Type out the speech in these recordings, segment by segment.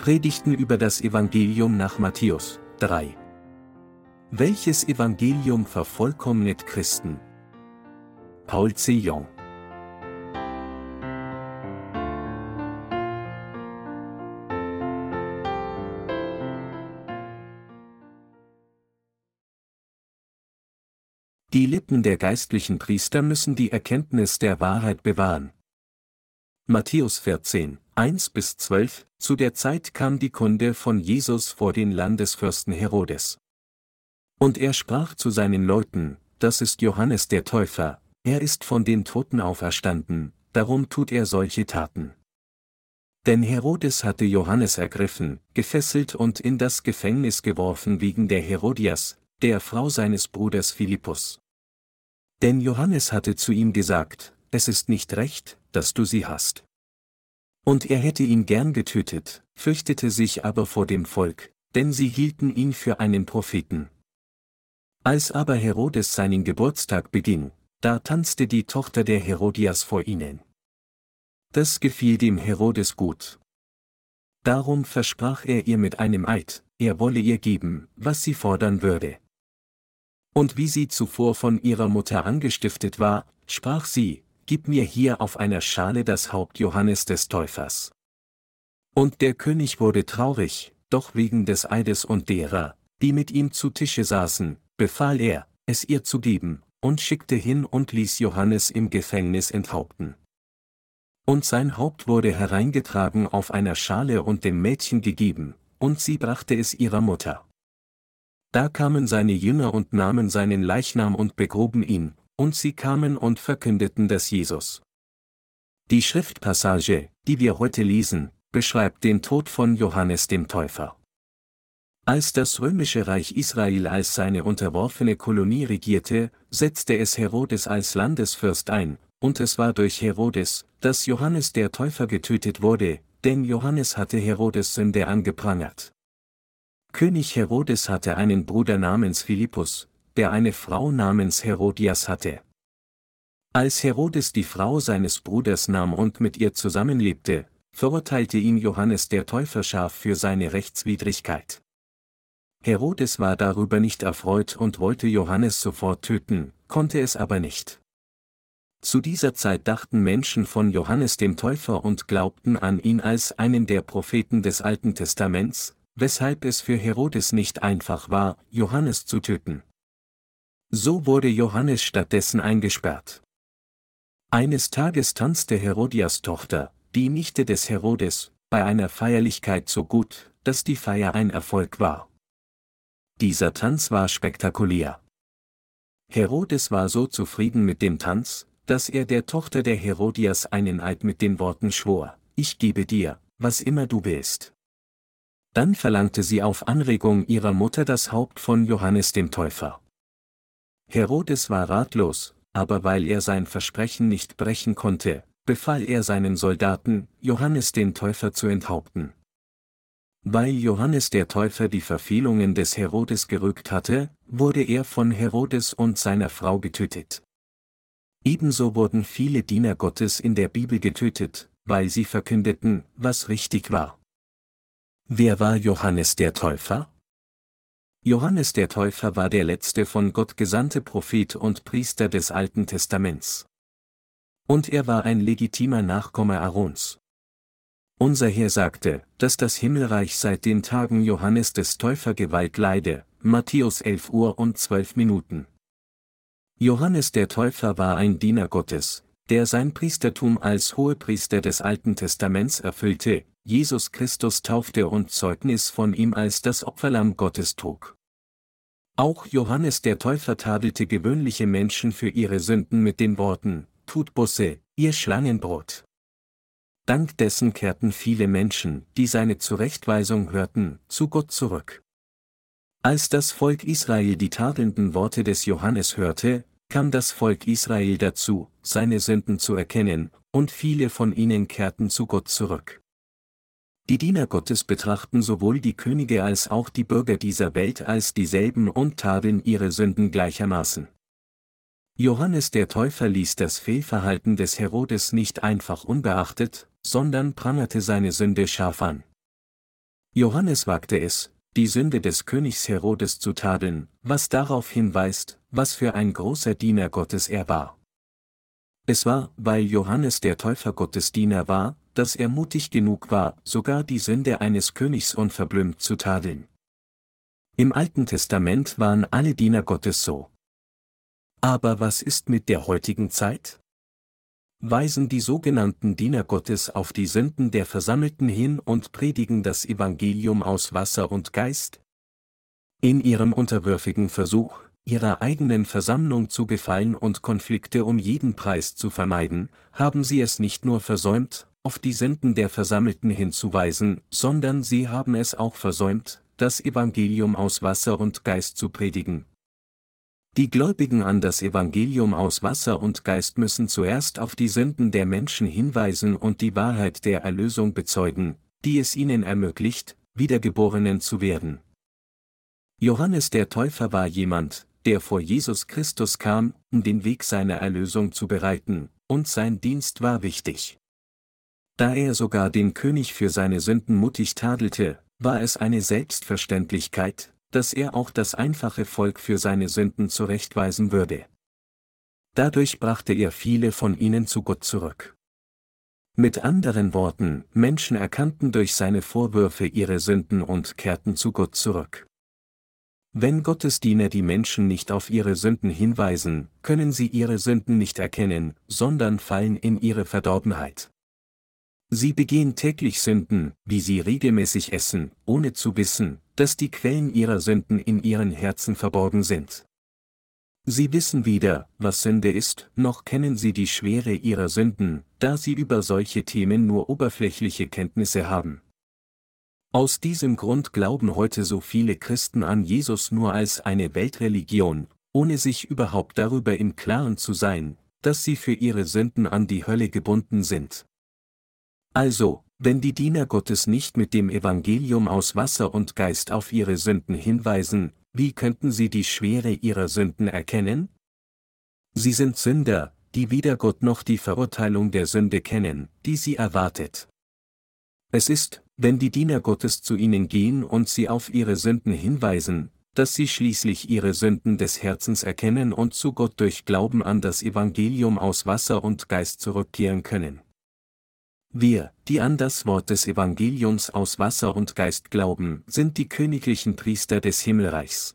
Predigten über das Evangelium nach Matthäus 3. Welches Evangelium vervollkommnet Christen? Paul C. Jong Die Lippen der geistlichen Priester müssen die Erkenntnis der Wahrheit bewahren. Matthäus 14, 1 bis 12, zu der Zeit kam die Kunde von Jesus vor den Landesfürsten Herodes. Und er sprach zu seinen Leuten, das ist Johannes der Täufer, er ist von den Toten auferstanden, darum tut er solche Taten. Denn Herodes hatte Johannes ergriffen, gefesselt und in das Gefängnis geworfen wegen der Herodias, der Frau seines Bruders Philippus. Denn Johannes hatte zu ihm gesagt, es ist nicht recht, dass du sie hast. Und er hätte ihn gern getötet, fürchtete sich aber vor dem Volk, denn sie hielten ihn für einen Propheten. Als aber Herodes seinen Geburtstag beging, da tanzte die Tochter der Herodias vor ihnen. Das gefiel dem Herodes gut. Darum versprach er ihr mit einem Eid, er wolle ihr geben, was sie fordern würde. Und wie sie zuvor von ihrer Mutter angestiftet war, sprach sie, gib mir hier auf einer Schale das Haupt Johannes des Täufers. Und der König wurde traurig, doch wegen des Eides und derer, die mit ihm zu Tische saßen, befahl er, es ihr zu geben, und schickte hin und ließ Johannes im Gefängnis enthaupten. Und sein Haupt wurde hereingetragen auf einer Schale und dem Mädchen gegeben, und sie brachte es ihrer Mutter. Da kamen seine Jünger und nahmen seinen Leichnam und begruben ihn, und sie kamen und verkündeten das Jesus. Die Schriftpassage, die wir heute lesen, beschreibt den Tod von Johannes dem Täufer. Als das römische Reich Israel als seine unterworfene Kolonie regierte, setzte es Herodes als Landesfürst ein, und es war durch Herodes, dass Johannes der Täufer getötet wurde, denn Johannes hatte Herodes Sünde angeprangert. König Herodes hatte einen Bruder namens Philippus, der eine Frau namens Herodias hatte. Als Herodes die Frau seines Bruders nahm und mit ihr zusammenlebte, verurteilte ihn Johannes der Täufer scharf für seine Rechtswidrigkeit. Herodes war darüber nicht erfreut und wollte Johannes sofort töten, konnte es aber nicht. Zu dieser Zeit dachten Menschen von Johannes dem Täufer und glaubten an ihn als einen der Propheten des Alten Testaments, weshalb es für Herodes nicht einfach war, Johannes zu töten. So wurde Johannes stattdessen eingesperrt. Eines Tages tanzte Herodias Tochter, die Nichte des Herodes, bei einer Feierlichkeit so gut, dass die Feier ein Erfolg war. Dieser Tanz war spektakulär. Herodes war so zufrieden mit dem Tanz, dass er der Tochter der Herodias einen Eid mit den Worten schwor, ich gebe dir, was immer du willst. Dann verlangte sie auf Anregung ihrer Mutter das Haupt von Johannes dem Täufer. Herodes war ratlos, aber weil er sein Versprechen nicht brechen konnte, befahl er seinen Soldaten, Johannes den Täufer zu enthaupten. Weil Johannes der Täufer die Verfehlungen des Herodes gerügt hatte, wurde er von Herodes und seiner Frau getötet. Ebenso wurden viele Diener Gottes in der Bibel getötet, weil sie verkündeten, was richtig war. Wer war Johannes der Täufer? Johannes der Täufer war der letzte von Gott gesandte Prophet und Priester des Alten Testaments. Und er war ein legitimer Nachkomme Aarons. Unser Herr sagte, dass das Himmelreich seit den Tagen Johannes des Täufer Gewalt leide, Matthäus 11 Uhr und 12 Minuten. Johannes der Täufer war ein Diener Gottes, der sein Priestertum als Hohepriester des Alten Testaments erfüllte, Jesus Christus taufte und Zeugnis von ihm als das Opferlamm Gottes trug. Auch Johannes der Täufer tadelte gewöhnliche Menschen für ihre Sünden mit den Worten, tut Busse, ihr Schlangenbrot. Dank dessen kehrten viele Menschen, die seine Zurechtweisung hörten, zu Gott zurück. Als das Volk Israel die tadelnden Worte des Johannes hörte, kam das Volk Israel dazu, seine Sünden zu erkennen, und viele von ihnen kehrten zu Gott zurück. Die Diener Gottes betrachten sowohl die Könige als auch die Bürger dieser Welt als dieselben und tadeln ihre Sünden gleichermaßen. Johannes der Täufer ließ das Fehlverhalten des Herodes nicht einfach unbeachtet, sondern prangerte seine Sünde scharf an. Johannes wagte es, die Sünde des Königs Herodes zu tadeln, was darauf hinweist, was für ein großer Diener Gottes er war. Es war, weil Johannes der Täufer Gottes Diener war, dass er mutig genug war, sogar die Sünde eines Königs unverblümt zu tadeln. Im Alten Testament waren alle Diener Gottes so. Aber was ist mit der heutigen Zeit? Weisen die sogenannten Diener Gottes auf die Sünden der Versammelten hin und predigen das Evangelium aus Wasser und Geist? In ihrem unterwürfigen Versuch, ihrer eigenen Versammlung zu gefallen und Konflikte um jeden Preis zu vermeiden, haben sie es nicht nur versäumt, auf die Sünden der Versammelten hinzuweisen, sondern sie haben es auch versäumt, das Evangelium aus Wasser und Geist zu predigen. Die Gläubigen an das Evangelium aus Wasser und Geist müssen zuerst auf die Sünden der Menschen hinweisen und die Wahrheit der Erlösung bezeugen, die es ihnen ermöglicht, Wiedergeborenen zu werden. Johannes der Täufer war jemand, der vor Jesus Christus kam, um den Weg seiner Erlösung zu bereiten, und sein Dienst war wichtig. Da er sogar den König für seine Sünden mutig tadelte, war es eine Selbstverständlichkeit, dass er auch das einfache Volk für seine Sünden zurechtweisen würde. Dadurch brachte er viele von ihnen zu Gott zurück. Mit anderen Worten, Menschen erkannten durch seine Vorwürfe ihre Sünden und kehrten zu Gott zurück. Wenn Gottes Diener die Menschen nicht auf ihre Sünden hinweisen, können sie ihre Sünden nicht erkennen, sondern fallen in ihre Verdorbenheit. Sie begehen täglich Sünden, wie sie regelmäßig essen, ohne zu wissen, dass die Quellen ihrer Sünden in ihren Herzen verborgen sind. Sie wissen weder, was Sünde ist, noch kennen sie die Schwere ihrer Sünden, da sie über solche Themen nur oberflächliche Kenntnisse haben. Aus diesem Grund glauben heute so viele Christen an Jesus nur als eine Weltreligion, ohne sich überhaupt darüber im Klaren zu sein, dass sie für ihre Sünden an die Hölle gebunden sind. Also, wenn die Diener Gottes nicht mit dem Evangelium aus Wasser und Geist auf ihre Sünden hinweisen, wie könnten sie die Schwere ihrer Sünden erkennen? Sie sind Sünder, die weder Gott noch die Verurteilung der Sünde kennen, die sie erwartet. Es ist, wenn die Diener Gottes zu ihnen gehen und sie auf ihre Sünden hinweisen, dass sie schließlich ihre Sünden des Herzens erkennen und zu Gott durch Glauben an das Evangelium aus Wasser und Geist zurückkehren können. Wir, die an das Wort des Evangeliums aus Wasser und Geist glauben, sind die königlichen Priester des Himmelreichs.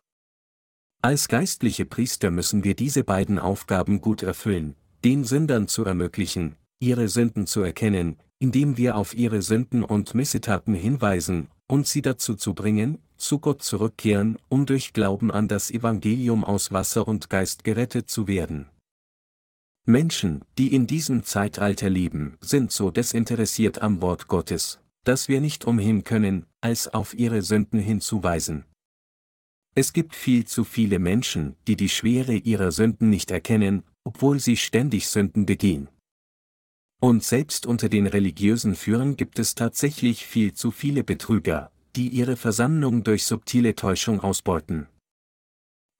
Als geistliche Priester müssen wir diese beiden Aufgaben gut erfüllen, den Sündern zu ermöglichen, ihre Sünden zu erkennen, indem wir auf ihre Sünden und Missetaten hinweisen, und sie dazu zu bringen, zu Gott zurückkehren, um durch Glauben an das Evangelium aus Wasser und Geist gerettet zu werden. Menschen, die in diesem Zeitalter leben, sind so desinteressiert am Wort Gottes, dass wir nicht umhin können, als auf ihre Sünden hinzuweisen. Es gibt viel zu viele Menschen, die die Schwere ihrer Sünden nicht erkennen, obwohl sie ständig Sünden begehen. Und selbst unter den religiösen Führern gibt es tatsächlich viel zu viele Betrüger, die ihre Versammlung durch subtile Täuschung ausbeuten.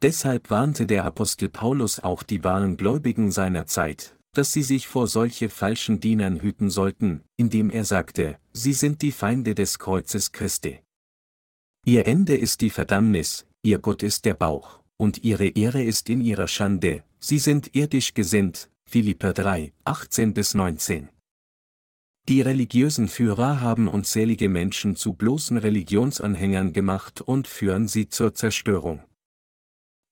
Deshalb warnte der Apostel Paulus auch die wahren Gläubigen seiner Zeit, dass sie sich vor solche falschen Dienern hüten sollten, indem er sagte, sie sind die Feinde des Kreuzes Christi. Ihr Ende ist die Verdammnis, ihr Gott ist der Bauch, und ihre Ehre ist in ihrer Schande, sie sind irdisch gesinnt, Philipper 3, 18 bis 19. Die religiösen Führer haben unzählige Menschen zu bloßen Religionsanhängern gemacht und führen sie zur Zerstörung.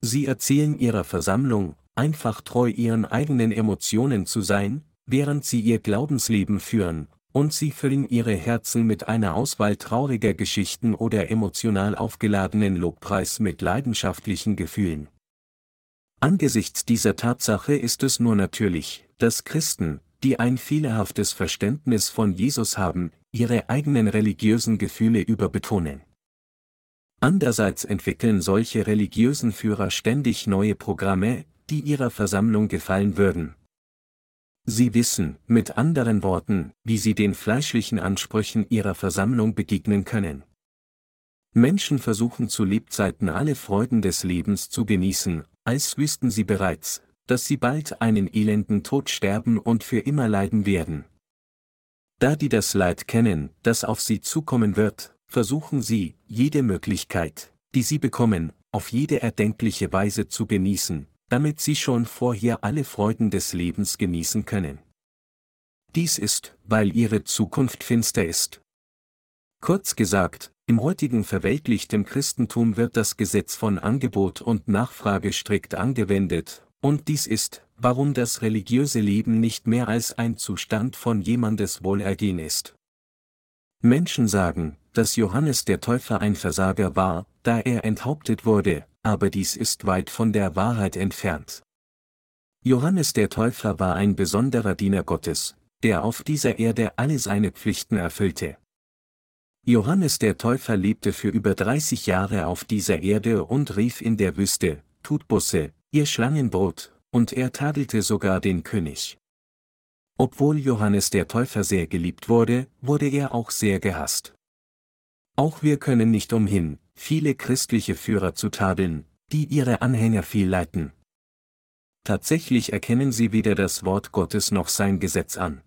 Sie erzählen ihrer Versammlung, einfach treu ihren eigenen Emotionen zu sein, während sie ihr Glaubensleben führen, und sie füllen ihre Herzen mit einer Auswahl trauriger Geschichten oder emotional aufgeladenen Lobpreis mit leidenschaftlichen Gefühlen. Angesichts dieser Tatsache ist es nur natürlich, dass Christen, die ein fehlerhaftes Verständnis von Jesus haben, ihre eigenen religiösen Gefühle überbetonen. Andererseits entwickeln solche religiösen Führer ständig neue Programme, die ihrer Versammlung gefallen würden. Sie wissen, mit anderen Worten, wie sie den fleischlichen Ansprüchen ihrer Versammlung begegnen können. Menschen versuchen zu Lebzeiten alle Freuden des Lebens zu genießen, als wüssten sie bereits, dass sie bald einen elenden Tod sterben und für immer leiden werden. Da die das Leid kennen, das auf sie zukommen wird, versuchen sie, jede Möglichkeit, die sie bekommen, auf jede erdenkliche Weise zu genießen, damit sie schon vorher alle Freuden des Lebens genießen können. Dies ist, weil ihre Zukunft finster ist. Kurz gesagt, im heutigen verweltlichten Christentum wird das Gesetz von Angebot und Nachfrage strikt angewendet, und dies ist, warum das religiöse Leben nicht mehr als ein Zustand von jemandes Wohlergehen ist. Menschen sagen, dass Johannes der Täufer ein Versager war, da er enthauptet wurde, aber dies ist weit von der Wahrheit entfernt. Johannes der Täufer war ein besonderer Diener Gottes, der auf dieser Erde alle seine Pflichten erfüllte. Johannes der Täufer lebte für über 30 Jahre auf dieser Erde und rief in der Wüste, tut Busse, ihr Schlangenbrot, und er tadelte sogar den König. Obwohl Johannes der Täufer sehr geliebt wurde, wurde er auch sehr gehasst. Auch wir können nicht umhin, viele christliche Führer zu tadeln, die ihre Anhänger viel leiten. Tatsächlich erkennen sie weder das Wort Gottes noch sein Gesetz an.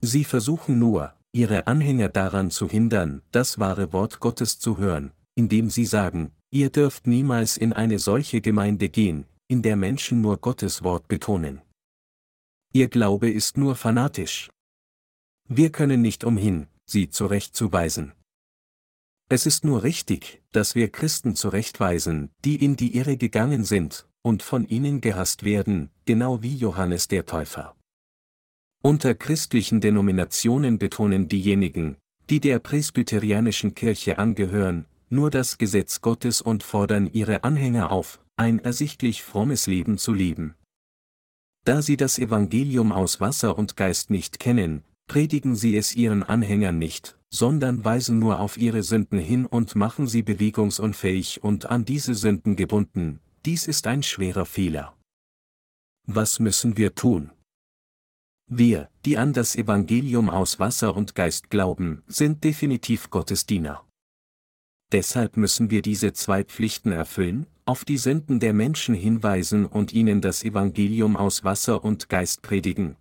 Sie versuchen nur, ihre Anhänger daran zu hindern, das wahre Wort Gottes zu hören, indem sie sagen, ihr dürft niemals in eine solche Gemeinde gehen, in der Menschen nur Gottes Wort betonen. Ihr Glaube ist nur fanatisch. Wir können nicht umhin, sie zurechtzuweisen. Es ist nur richtig, dass wir Christen zurechtweisen, die in die Irre gegangen sind, und von ihnen gehasst werden, genau wie Johannes der Täufer. Unter christlichen Denominationen betonen diejenigen, die der presbyterianischen Kirche angehören, nur das Gesetz Gottes und fordern ihre Anhänger auf, ein ersichtlich frommes Leben zu leben. Da sie das Evangelium aus Wasser und Geist nicht kennen, predigen sie es ihren Anhängern nicht, sondern weisen nur auf ihre Sünden hin und machen sie bewegungsunfähig und an diese Sünden gebunden, dies ist ein schwerer Fehler. Was müssen wir tun? Wir, die an das Evangelium aus Wasser und Geist glauben, sind definitiv Gottes Diener. Deshalb müssen wir diese zwei Pflichten erfüllen, auf die Sünden der Menschen hinweisen und ihnen das Evangelium aus Wasser und Geist predigen.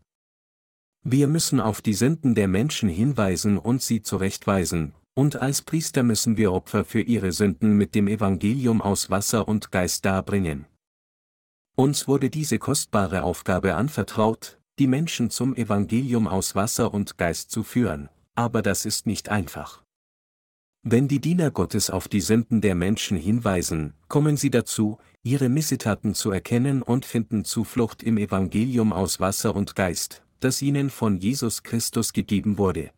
Wir müssen auf die Sünden der Menschen hinweisen und sie zurechtweisen, und als Priester müssen wir Opfer für ihre Sünden mit dem Evangelium aus Wasser und Geist darbringen. Uns wurde diese kostbare Aufgabe anvertraut, die Menschen zum Evangelium aus Wasser und Geist zu führen, aber das ist nicht einfach. Wenn die Diener Gottes auf die Sünden der Menschen hinweisen, kommen sie dazu, ihre Missetaten zu erkennen und finden Zuflucht im Evangelium aus Wasser und Geist, das ihnen von Jesus Christus gegeben wurde.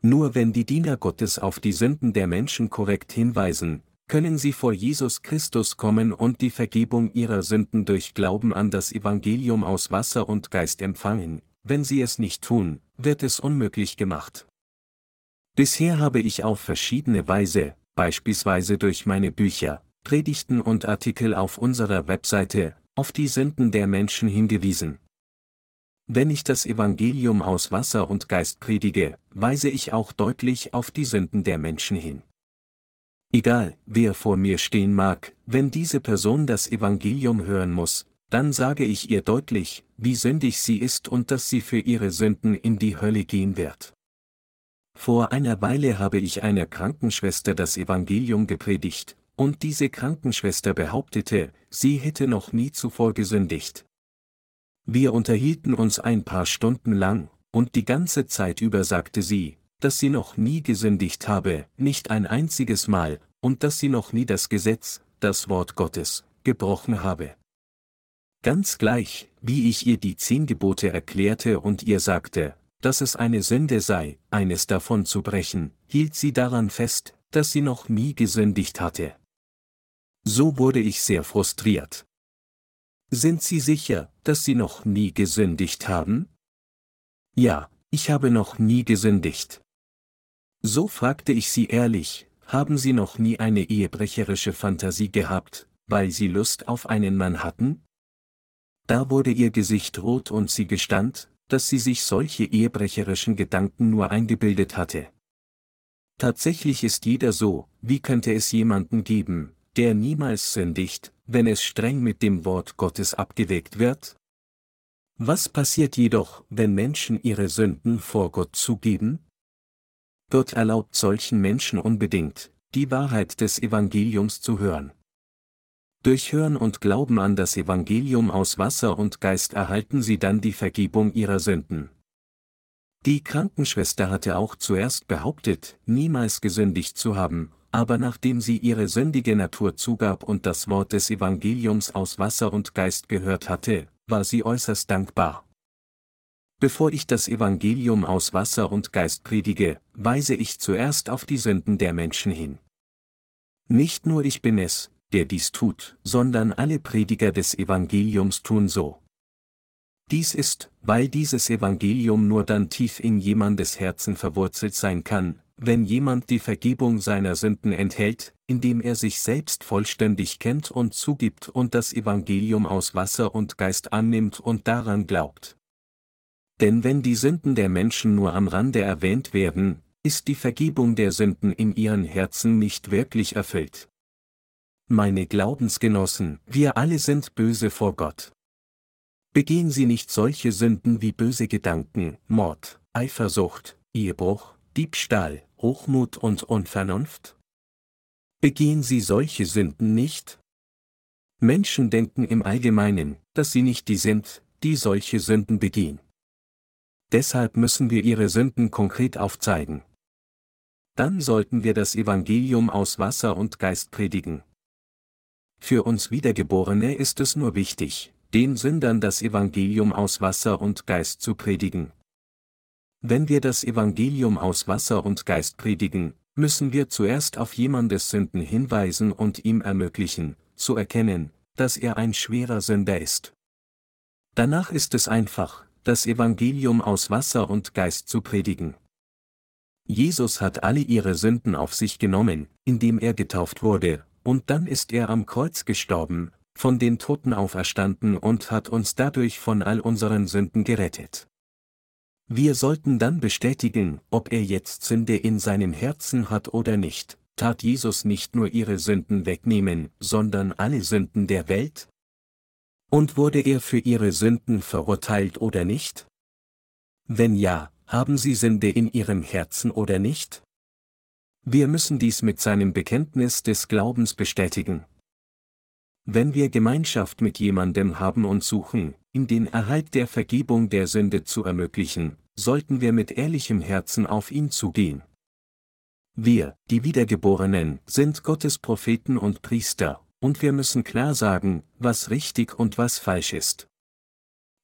Nur wenn die Diener Gottes auf die Sünden der Menschen korrekt hinweisen, können sie vor Jesus Christus kommen und die Vergebung ihrer Sünden durch Glauben an das Evangelium aus Wasser und Geist empfangen, wenn sie es nicht tun, wird es unmöglich gemacht. Bisher habe ich auf verschiedene Weise, beispielsweise durch meine Bücher, Predigten und Artikel auf unserer Webseite, auf die Sünden der Menschen hingewiesen. Wenn ich das Evangelium aus Wasser und Geist predige, weise ich auch deutlich auf die Sünden der Menschen hin. Egal, wer vor mir stehen mag, wenn diese Person das Evangelium hören muss, dann sage ich ihr deutlich, wie sündig sie ist und dass sie für ihre Sünden in die Hölle gehen wird. Vor einer Weile habe ich einer Krankenschwester das Evangelium gepredigt, und diese Krankenschwester behauptete, sie hätte noch nie zuvor gesündigt. Wir unterhielten uns ein paar Stunden lang, und die ganze Zeit über sagte sie, dass sie noch nie gesündigt habe, nicht ein einziges Mal, und dass sie noch nie das Gesetz, das Wort Gottes, gebrochen habe. Ganz gleich, wie ich ihr die zehn Gebote erklärte und ihr sagte, dass es eine Sünde sei, eines davon zu brechen, hielt sie daran fest, dass sie noch nie gesündigt hatte. So wurde ich sehr frustriert. Sind Sie sicher, dass Sie noch nie gesündigt haben? Ja, ich habe noch nie gesündigt. So fragte ich sie ehrlich, haben Sie noch nie eine ehebrecherische Fantasie gehabt, weil Sie Lust auf einen Mann hatten? Da wurde ihr Gesicht rot und sie gestand, dass sie sich solche ehebrecherischen Gedanken nur eingebildet hatte. Tatsächlich ist jeder so, wie könnte es jemanden geben, der niemals sündigt, wenn es streng mit dem Wort Gottes abgewägt wird? Was passiert jedoch, wenn Menschen ihre Sünden vor Gott zugeben? Gott erlaubt solchen Menschen unbedingt, die Wahrheit des Evangeliums zu hören. Durch Hören und Glauben an das Evangelium aus Wasser und Geist erhalten sie dann die Vergebung ihrer Sünden. Die Krankenschwester hatte auch zuerst behauptet, niemals gesündigt zu haben, aber nachdem sie ihre sündige Natur zugab und das Wort des Evangeliums aus Wasser und Geist gehört hatte, war sie äußerst dankbar. Bevor ich das Evangelium aus Wasser und Geist predige, weise ich zuerst auf die Sünden der Menschen hin. Nicht nur ich bin es, der dies tut, sondern alle Prediger des Evangeliums tun so. Dies ist, weil dieses Evangelium nur dann tief in jemandes Herzen verwurzelt sein kann, wenn jemand die Vergebung seiner Sünden enthält, indem er sich selbst vollständig kennt und zugibt und das Evangelium aus Wasser und Geist annimmt und daran glaubt. Denn wenn die Sünden der Menschen nur am Rande erwähnt werden, ist die Vergebung der Sünden in ihren Herzen nicht wirklich erfüllt. Meine Glaubensgenossen, wir alle sind böse vor Gott. Begehen Sie nicht solche Sünden wie böse Gedanken, Mord, Eifersucht, Ehebruch, Diebstahl, Hochmut und Unvernunft? Begehen Sie solche Sünden nicht? Menschen denken im Allgemeinen, dass sie nicht die sind, die solche Sünden begehen. Deshalb müssen wir ihre Sünden konkret aufzeigen. Dann sollten wir das Evangelium aus Wasser und Geist predigen. Für uns Wiedergeborene ist es nur wichtig, den Sündern das Evangelium aus Wasser und Geist zu predigen. Wenn wir das Evangelium aus Wasser und Geist predigen, müssen wir zuerst auf jemandes Sünden hinweisen und ihm ermöglichen, zu erkennen, dass er ein schwerer Sünder ist. Danach ist es einfach, das Evangelium aus Wasser und Geist zu predigen. Jesus hat alle ihre Sünden auf sich genommen, indem er getauft wurde, und dann ist er am Kreuz gestorben, von den Toten auferstanden und hat uns dadurch von all unseren Sünden gerettet. Wir sollten dann bestätigen, ob er jetzt Sünde in seinem Herzen hat oder nicht, tat Jesus nicht nur ihre Sünden wegnehmen, sondern alle Sünden der Welt? Und wurde er für ihre Sünden verurteilt oder nicht? Wenn ja, haben sie Sünde in ihrem Herzen oder nicht? Wir müssen dies mit seinem Bekenntnis des Glaubens bestätigen. Wenn wir Gemeinschaft mit jemandem haben und suchen, ihm den Erhalt der Vergebung der Sünde zu ermöglichen, sollten wir mit ehrlichem Herzen auf ihn zugehen. Wir, die Wiedergeborenen, sind Gottes Propheten und Priester, und wir müssen klar sagen, was richtig und was falsch ist.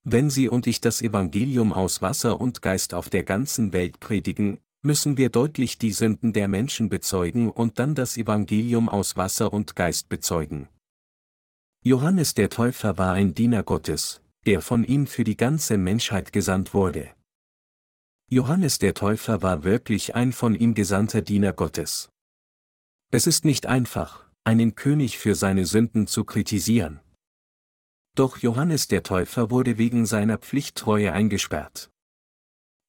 Wenn Sie und ich das Evangelium aus Wasser und Geist auf der ganzen Welt predigen, müssen wir deutlich die Sünden der Menschen bezeugen und dann das Evangelium aus Wasser und Geist bezeugen. Johannes der Täufer war ein Diener Gottes, der von ihm für die ganze Menschheit gesandt wurde. Johannes der Täufer war wirklich ein von ihm gesandter Diener Gottes. Es ist nicht einfach, einen König für seine Sünden zu kritisieren. Doch Johannes der Täufer wurde wegen seiner Pflichttreue eingesperrt.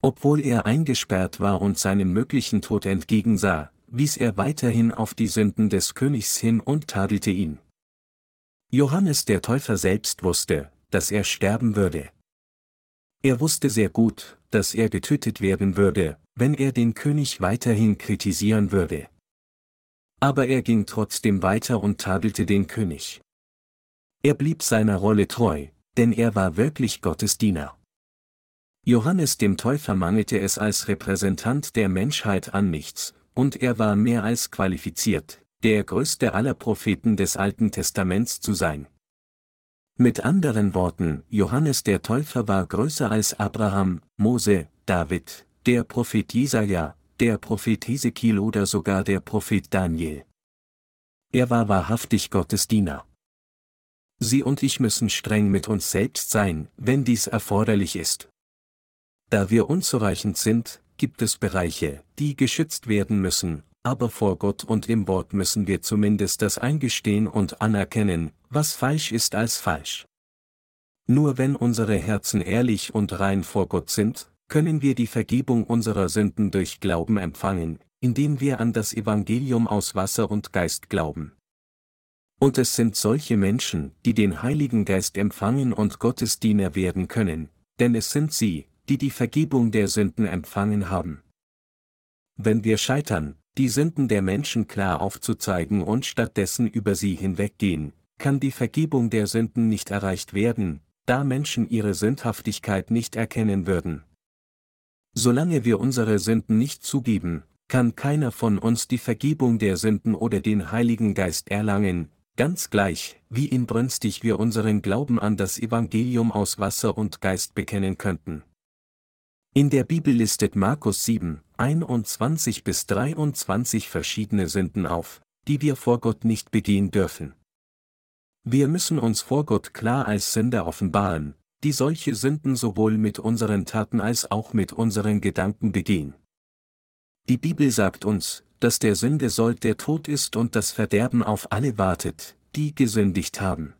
Obwohl er eingesperrt war und seinem möglichen Tod entgegensah, wies er weiterhin auf die Sünden des Königs hin und tadelte ihn. Johannes der Täufer selbst wusste, dass er sterben würde. Er wusste sehr gut, dass er getötet werden würde, wenn er den König weiterhin kritisieren würde. Aber er ging trotzdem weiter und tadelte den König. Er blieb seiner Rolle treu, denn er war wirklich Gottes Diener. Johannes dem Täufer mangelte es als Repräsentant der Menschheit an nichts, und er war mehr als qualifiziert, der größte aller Propheten des Alten Testaments zu sein. Mit anderen Worten, Johannes der Täufer war größer als Abraham, Mose, David, der Prophet Jesaja, der Prophet Hesekiel oder sogar der Prophet Daniel. Er war wahrhaftig Gottes Diener. Sie und ich müssen streng mit uns selbst sein, wenn dies erforderlich ist. Da wir unzureichend sind, gibt es Bereiche, die geschützt werden müssen, aber vor Gott und im Wort müssen wir zumindest das eingestehen und anerkennen, was falsch ist als falsch. Nur wenn unsere Herzen ehrlich und rein vor Gott sind, können wir die Vergebung unserer Sünden durch Glauben empfangen, indem wir an das Evangelium aus Wasser und Geist glauben. Und es sind solche Menschen, die den Heiligen Geist empfangen und Gottes Diener werden können, denn es sind sie, die die Vergebung der Sünden empfangen haben. Wenn wir scheitern, die Sünden der Menschen klar aufzuzeigen und stattdessen über sie hinweggehen, kann die Vergebung der Sünden nicht erreicht werden, da Menschen ihre Sündhaftigkeit nicht erkennen würden. Solange wir unsere Sünden nicht zugeben, kann keiner von uns die Vergebung der Sünden oder den Heiligen Geist erlangen, ganz gleich, wie inbrünstig wir unseren Glauben an das Evangelium aus Wasser und Geist bekennen könnten. In der Bibel listet Markus 7, 21 bis 23 verschiedene Sünden auf, die wir vor Gott nicht begehen dürfen. Wir müssen uns vor Gott klar als Sünder offenbaren, die solche Sünden sowohl mit unseren Taten als auch mit unseren Gedanken begehen. Die Bibel sagt uns, dass der Sünde Sold der Tod ist und das Verderben auf alle wartet, die gesündigt haben.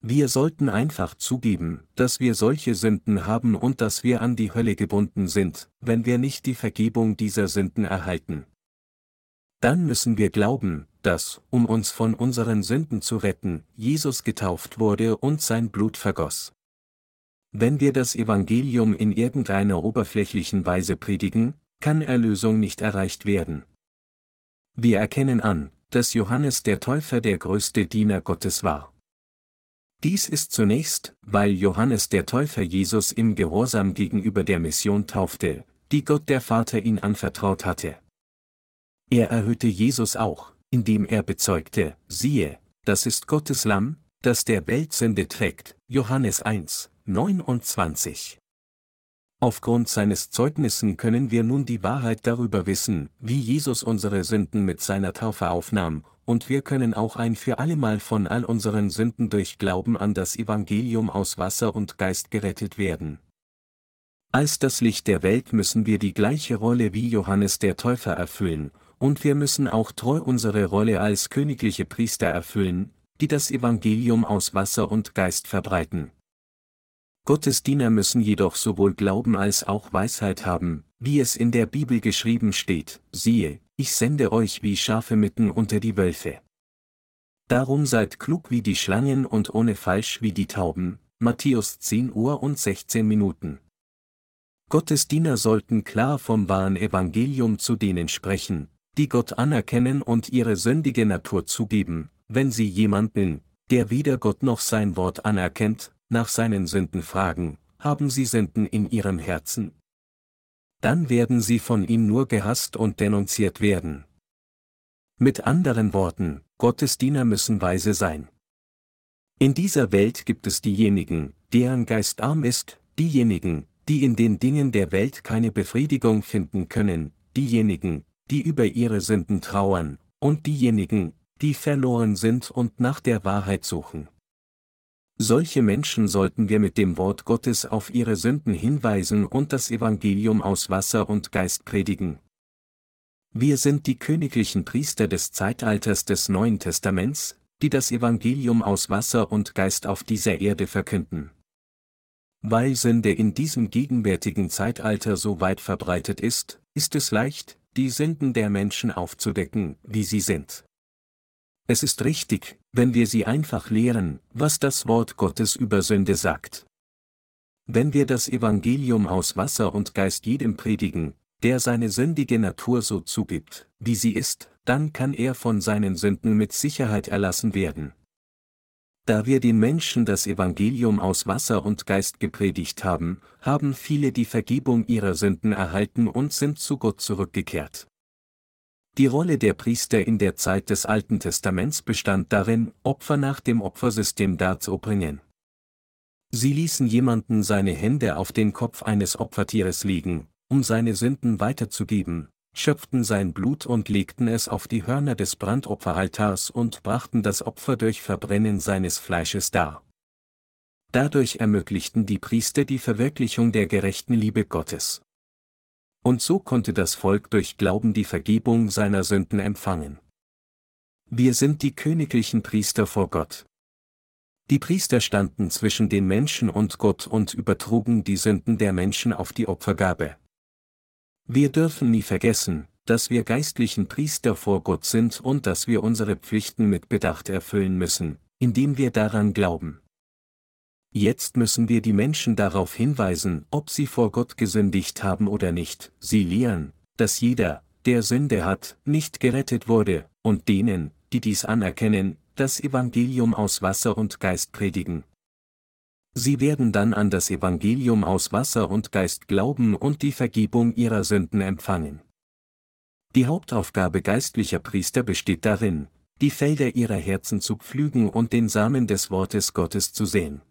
Wir sollten einfach zugeben, dass wir solche Sünden haben und dass wir an die Hölle gebunden sind, wenn wir nicht die Vergebung dieser Sünden erhalten. Dann müssen wir glauben, dass, um uns von unseren Sünden zu retten, Jesus getauft wurde und sein Blut vergoss. Wenn wir das Evangelium in irgendeiner oberflächlichen Weise predigen, kann Erlösung nicht erreicht werden. Wir erkennen an, dass Johannes der Täufer der größte Diener Gottes war. Dies ist zunächst, weil Johannes der Täufer Jesus im Gehorsam gegenüber der Mission taufte, die Gott der Vater ihn anvertraut hatte. Er erhöhte Jesus auch, indem er bezeugte, siehe, das ist Gottes Lamm, das der Welt Sünde trägt, Johannes 1, 29. Aufgrund seines Zeugnissen können wir nun die Wahrheit darüber wissen, wie Jesus unsere Sünden mit seiner Taufe aufnahm, und wir können auch ein für allemal von all unseren Sünden durch Glauben an das Evangelium aus Wasser und Geist gerettet werden. Als das Licht der Welt müssen wir die gleiche Rolle wie Johannes der Täufer erfüllen, und wir müssen auch treu unsere Rolle als königliche Priester erfüllen, die das Evangelium aus Wasser und Geist verbreiten. Gottes Diener müssen jedoch sowohl Glauben als auch Weisheit haben, wie es in der Bibel geschrieben steht, siehe, ich sende euch wie Schafe mitten unter die Wölfe. Darum seid klug wie die Schlangen und ohne Falsch wie die Tauben, Matthäus 10 Uhr und 16 Minuten. Gottes Diener sollten klar vom wahren Evangelium zu denen sprechen, die Gott anerkennen und ihre sündige Natur zugeben, wenn sie jemanden, der weder Gott noch sein Wort anerkennt, nach seinen Sünden fragen, haben sie Sünden in ihrem Herzen? Dann werden sie von ihm nur gehasst und denunziert werden. Mit anderen Worten, Gottes Diener müssen weise sein. In dieser Welt gibt es diejenigen, deren Geist arm ist, diejenigen, die in den Dingen der Welt keine Befriedigung finden können, diejenigen, die über ihre Sünden trauern, und diejenigen, die verloren sind und nach der Wahrheit suchen. Solche Menschen sollten wir mit dem Wort Gottes auf ihre Sünden hinweisen und das Evangelium aus Wasser und Geist predigen. Wir sind die königlichen Priester des Zeitalters des Neuen Testaments, die das Evangelium aus Wasser und Geist auf dieser Erde verkünden. Weil Sünde in diesem gegenwärtigen Zeitalter so weit verbreitet ist, ist es leicht, die Sünden der Menschen aufzudecken, wie sie sind. Es ist richtig, wenn wir sie einfach lehren, was das Wort Gottes über Sünde sagt. Wenn wir das Evangelium aus Wasser und Geist jedem predigen, der seine sündige Natur so zugibt, wie sie ist, dann kann er von seinen Sünden mit Sicherheit erlassen werden. Da wir den Menschen das Evangelium aus Wasser und Geist gepredigt haben, haben viele die Vergebung ihrer Sünden erhalten und sind zu Gott zurückgekehrt. Die Rolle der Priester in der Zeit des Alten Testaments bestand darin, Opfer nach dem Opfersystem darzubringen. Sie ließen jemanden seine Hände auf den Kopf eines Opfertieres legen, um seine Sünden weiterzugeben, schöpften sein Blut und legten es auf die Hörner des Brandopferaltars und brachten das Opfer durch Verbrennen seines Fleisches dar. Dadurch ermöglichten die Priester die Verwirklichung der gerechten Liebe Gottes. Und so konnte das Volk durch Glauben die Vergebung seiner Sünden empfangen. Wir sind die königlichen Priester vor Gott. Die Priester standen zwischen den Menschen und Gott und übertrugen die Sünden der Menschen auf die Opfergabe. Wir dürfen nie vergessen, dass wir geistlichen Priester vor Gott sind und dass wir unsere Pflichten mit Bedacht erfüllen müssen, indem wir daran glauben. Jetzt müssen wir die Menschen darauf hinweisen, ob sie vor Gott gesündigt haben oder nicht, sie lehren, dass jeder, der Sünde hat, nicht gerettet wurde, und denen, die dies anerkennen, das Evangelium aus Wasser und Geist predigen. Sie werden dann an das Evangelium aus Wasser und Geist glauben und die Vergebung ihrer Sünden empfangen. Die Hauptaufgabe geistlicher Priester besteht darin, die Felder ihrer Herzen zu pflügen und den Samen des Wortes Gottes zu sehen.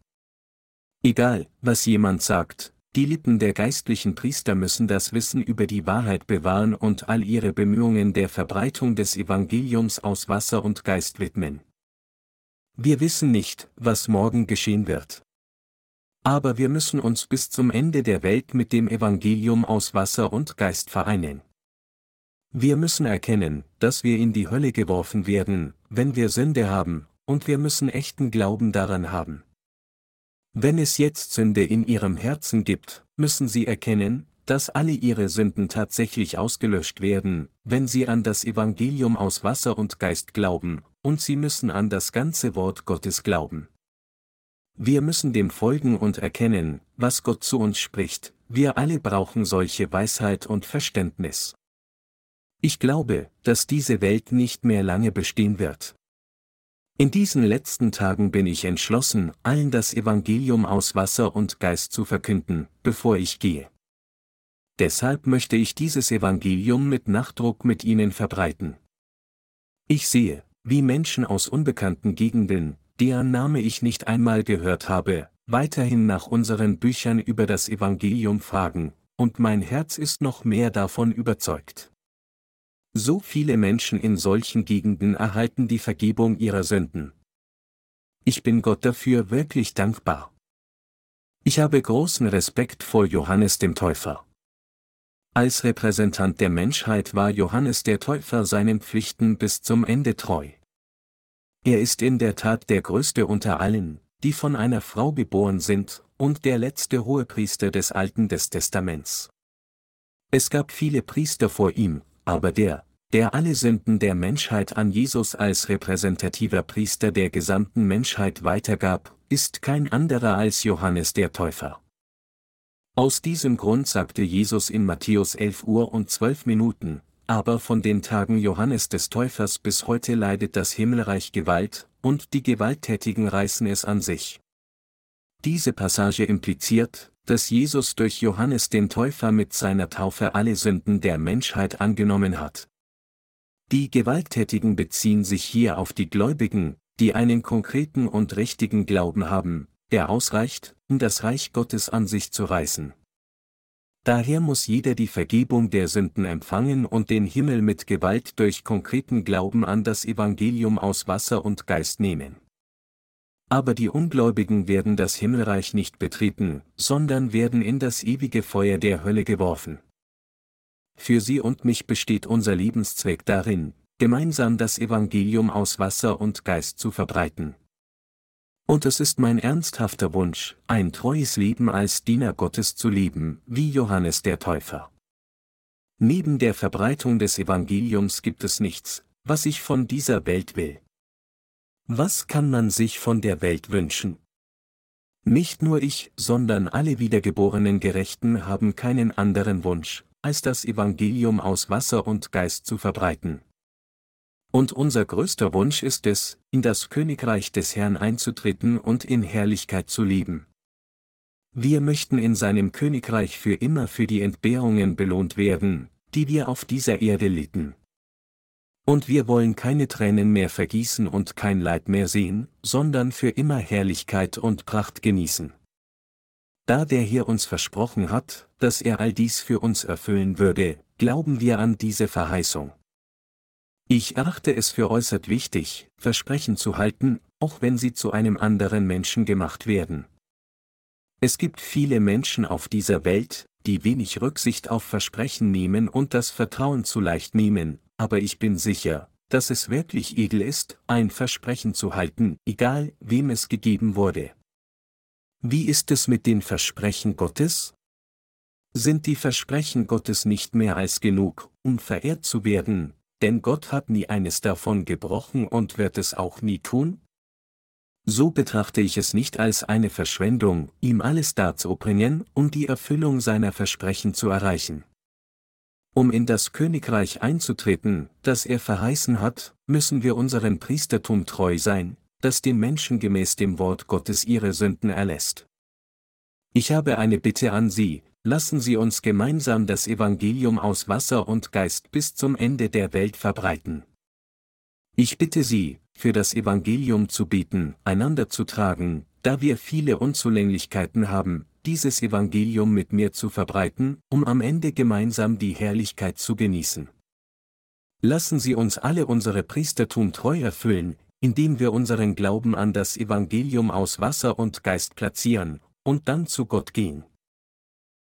Egal, was jemand sagt, die Lippen der geistlichen Priester müssen das Wissen über die Wahrheit bewahren und all ihre Bemühungen der Verbreitung des Evangeliums aus Wasser und Geist widmen. Wir wissen nicht, was morgen geschehen wird. Aber wir müssen uns bis zum Ende der Welt mit dem Evangelium aus Wasser und Geist vereinen. Wir müssen erkennen, dass wir in die Hölle geworfen werden, wenn wir Sünde haben, und wir müssen echten Glauben daran haben. Wenn es jetzt Sünde in ihrem Herzen gibt, müssen sie erkennen, dass alle ihre Sünden tatsächlich ausgelöscht werden, wenn sie an das Evangelium aus Wasser und Geist glauben, und sie müssen an das ganze Wort Gottes glauben. Wir müssen dem folgen und erkennen, was Gott zu uns spricht, wir alle brauchen solche Weisheit und Verständnis. Ich glaube, dass diese Welt nicht mehr lange bestehen wird. In diesen letzten Tagen bin ich entschlossen, allen das Evangelium aus Wasser und Geist zu verkünden, bevor ich gehe. Deshalb möchte ich dieses Evangelium mit Nachdruck mit ihnen verbreiten. Ich sehe, wie Menschen aus unbekannten Gegenden, deren Name ich nicht einmal gehört habe, weiterhin nach unseren Büchern über das Evangelium fragen, und mein Herz ist noch mehr davon überzeugt. So viele Menschen in solchen Gegenden erhalten die Vergebung ihrer Sünden. Ich bin Gott dafür wirklich dankbar. Ich habe großen Respekt vor Johannes dem Täufer. Als Repräsentant der Menschheit war Johannes der Täufer seinen Pflichten bis zum Ende treu. Er ist in der Tat der größte unter allen, die von einer Frau geboren sind, und der letzte Hohepriester des Alten des Testaments. Es gab viele Priester vor ihm, aber der, der alle Sünden der Menschheit an Jesus als repräsentativer Priester der gesamten Menschheit weitergab, ist kein anderer als Johannes der Täufer. Aus diesem Grund sagte Jesus in Matthäus 11 Uhr und 12 Minuten, aber von den Tagen Johannes des Täufers bis heute leidet das Himmelreich Gewalt, und die Gewalttätigen reißen es an sich. Diese Passage impliziert, dass Jesus durch Johannes den Täufer mit seiner Taufe alle Sünden der Menschheit angenommen hat. Die Gewalttätigen beziehen sich hier auf die Gläubigen, die einen konkreten und richtigen Glauben haben, der ausreicht, um das Reich Gottes an sich zu reißen. Daher muss jeder die Vergebung der Sünden empfangen und den Himmel mit Gewalt durch konkreten Glauben an das Evangelium aus Wasser und Geist nehmen. Aber die Ungläubigen werden das Himmelreich nicht betreten, sondern werden in das ewige Feuer der Hölle geworfen. Für sie und mich besteht unser Lebenszweck darin, gemeinsam das Evangelium aus Wasser und Geist zu verbreiten. Und es ist mein ernsthafter Wunsch, ein treues Leben als Diener Gottes zu leben, wie Johannes der Täufer. Neben der Verbreitung des Evangeliums gibt es nichts, was ich von dieser Welt will. Was kann man sich von der Welt wünschen? Nicht nur ich, sondern alle wiedergeborenen Gerechten haben keinen anderen Wunsch, als das Evangelium aus Wasser und Geist zu verbreiten. Und unser größter Wunsch ist es, in das Königreich des Herrn einzutreten und in Herrlichkeit zu leben. Wir möchten in seinem Königreich für immer für die Entbehrungen belohnt werden, die wir auf dieser Erde litten. Und wir wollen keine Tränen mehr vergießen und kein Leid mehr sehen, sondern für immer Herrlichkeit und Pracht genießen da der Herr uns versprochen hat, dass er all dies für uns erfüllen würde, glauben wir an diese Verheißung. Ich erachte es für äußerst wichtig, Versprechen zu halten, auch wenn sie zu einem anderen Menschen gemacht werden. Es gibt viele Menschen auf dieser Welt, die wenig Rücksicht auf Versprechen nehmen und das Vertrauen zu leicht nehmen, aber ich bin sicher, dass es wirklich edel ist, ein Versprechen zu halten, egal wem es gegeben wurde. Wie ist es mit den Versprechen Gottes? Sind die Versprechen Gottes nicht mehr als genug, um verehrt zu werden, denn Gott hat nie eines davon gebrochen und wird es auch nie tun? So betrachte ich es nicht als eine Verschwendung, ihm alles darzubringen, um die Erfüllung seiner Versprechen zu erreichen. Um in das Königreich einzutreten, das er verheißen hat, müssen wir unserem Priestertum treu sein, das den Menschen gemäß dem Wort Gottes ihre Sünden erlässt. Ich habe eine Bitte an Sie, lassen Sie uns gemeinsam das Evangelium aus Wasser und Geist bis zum Ende der Welt verbreiten. Ich bitte Sie, für das Evangelium zu bieten, einander zu tragen, da wir viele Unzulänglichkeiten haben, dieses Evangelium mit mir zu verbreiten, um am Ende gemeinsam die Herrlichkeit zu genießen. Lassen Sie uns alle unsere Priestertum treu erfüllen, indem wir unseren Glauben an das Evangelium aus Wasser und Geist platzieren, und dann zu Gott gehen.